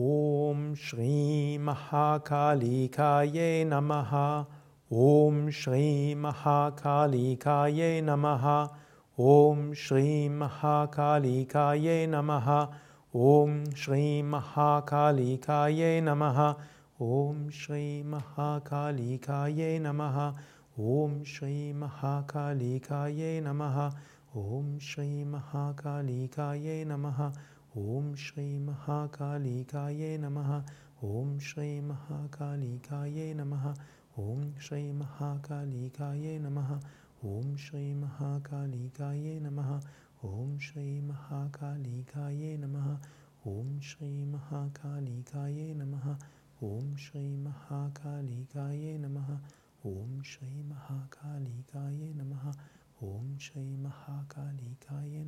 ॐ श्रीमहाकालिकायै नमः। ॐ श्रीमहाकालिकायै नमः। ॐ श्रीमहाकालिकायै नमः। ॐ श्रीमहाकालिकायै नमः। ॐ श्रीमहाकालिकायै नमः। ॐ श्रीमहाकालिकायै नमः। ॐ श्रीमहाकालिकायै नमः। ॐ श्री महाकालिकायै नमः। ॐ श्री महाकालिकायै नमः। ॐ श्री महाकालिकायै नमः। ॐ श्री महाकालिकायै नमः। ॐ श्री महाकालिकायै नमः। ॐ श्री महाकालिकायै नमः। ॐ श्री महाकालिकायै नमः। ॐ श्री महाकालिकायै नमः। ॐ श्री महाकालिकायै